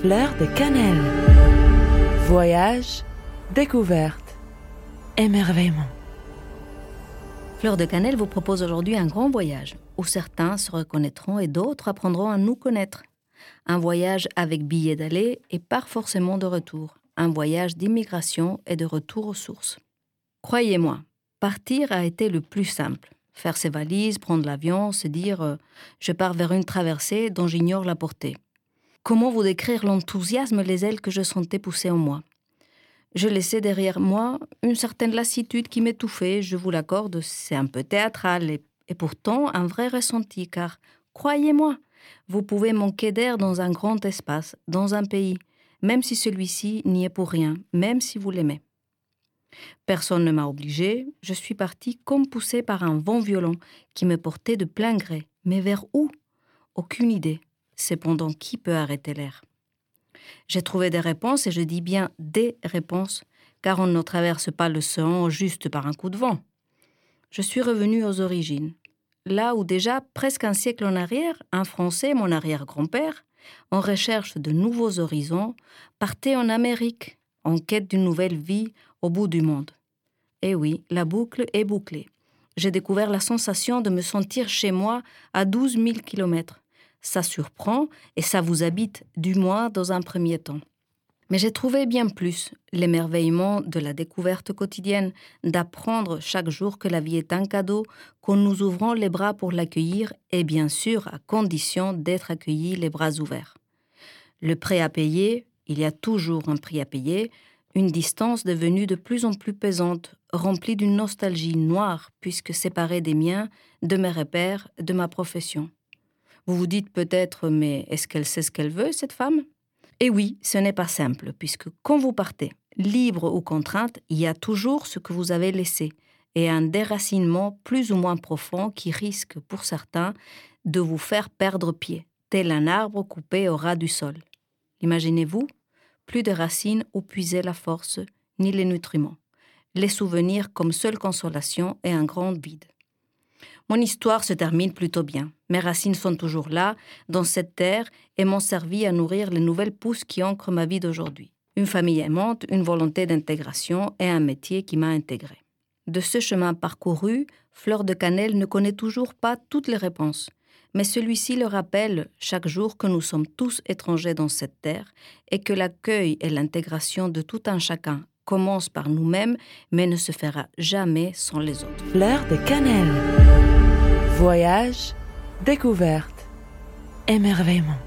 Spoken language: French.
Fleur de cannelle. Voyage, découverte, émerveillement. Fleur de Cannelle vous propose aujourd'hui un grand voyage où certains se reconnaîtront et d'autres apprendront à nous connaître. Un voyage avec billets d'aller et pas forcément de retour. Un voyage d'immigration et de retour aux sources. Croyez-moi, partir a été le plus simple. Faire ses valises, prendre l'avion, se dire euh, je pars vers une traversée dont j'ignore la portée. Comment vous décrire l'enthousiasme, les ailes que je sentais pousser en moi? Je laissais derrière moi une certaine lassitude qui m'étouffait, je vous l'accorde, c'est un peu théâtral et, pourtant un vrai ressenti, car, croyez-moi, vous pouvez manquer d'air dans un grand espace, dans un pays, même si celui-ci n'y est pour rien, même si vous l'aimez. Personne ne m'a obligé, je suis partie comme poussée par un vent violent qui me portait de plein gré. Mais vers où? Aucune idée. Cependant, qui peut arrêter l'air? J'ai trouvé des réponses, et je dis bien des réponses, car on ne traverse pas sang juste par un coup de vent. Je suis revenue aux origines, là où déjà presque un siècle en arrière, un Français, mon arrière-grand-père, en recherche de nouveaux horizons, partait en Amérique, en quête d'une nouvelle vie au bout du monde. Et oui, la boucle est bouclée. J'ai découvert la sensation de me sentir chez moi à 12 000 kilomètres. Ça surprend et ça vous habite, du moins dans un premier temps. Mais j'ai trouvé bien plus l'émerveillement de la découverte quotidienne, d'apprendre chaque jour que la vie est un cadeau, qu'en nous ouvrant les bras pour l'accueillir, et bien sûr à condition d'être accueillis les bras ouverts. Le prêt à payer, il y a toujours un prix à payer, une distance devenue de plus en plus pesante, remplie d'une nostalgie noire, puisque séparée des miens, de mes repères, de ma profession. Vous vous dites peut-être, mais est-ce qu'elle sait ce qu'elle veut, cette femme? Et oui, ce n'est pas simple, puisque quand vous partez, libre ou contrainte, il y a toujours ce que vous avez laissé, et un déracinement plus ou moins profond qui risque, pour certains, de vous faire perdre pied, tel un arbre coupé au ras du sol. Imaginez-vous plus de racines où puiser la force, ni les nutriments. Les souvenirs comme seule consolation et un grand vide. Mon histoire se termine plutôt bien. Mes racines sont toujours là, dans cette terre, et m'ont servi à nourrir les nouvelles pousses qui ancrent ma vie d'aujourd'hui. Une famille aimante, une volonté d'intégration et un métier qui m'a intégré. De ce chemin parcouru, Fleur de Cannelle ne connaît toujours pas toutes les réponses mais celui-ci le rappelle chaque jour que nous sommes tous étrangers dans cette terre et que l'accueil et l'intégration de tout un chacun commencent par nous-mêmes, mais ne se fera jamais sans les autres. Fleur de cannelle. Voyage, découverte, émerveillement.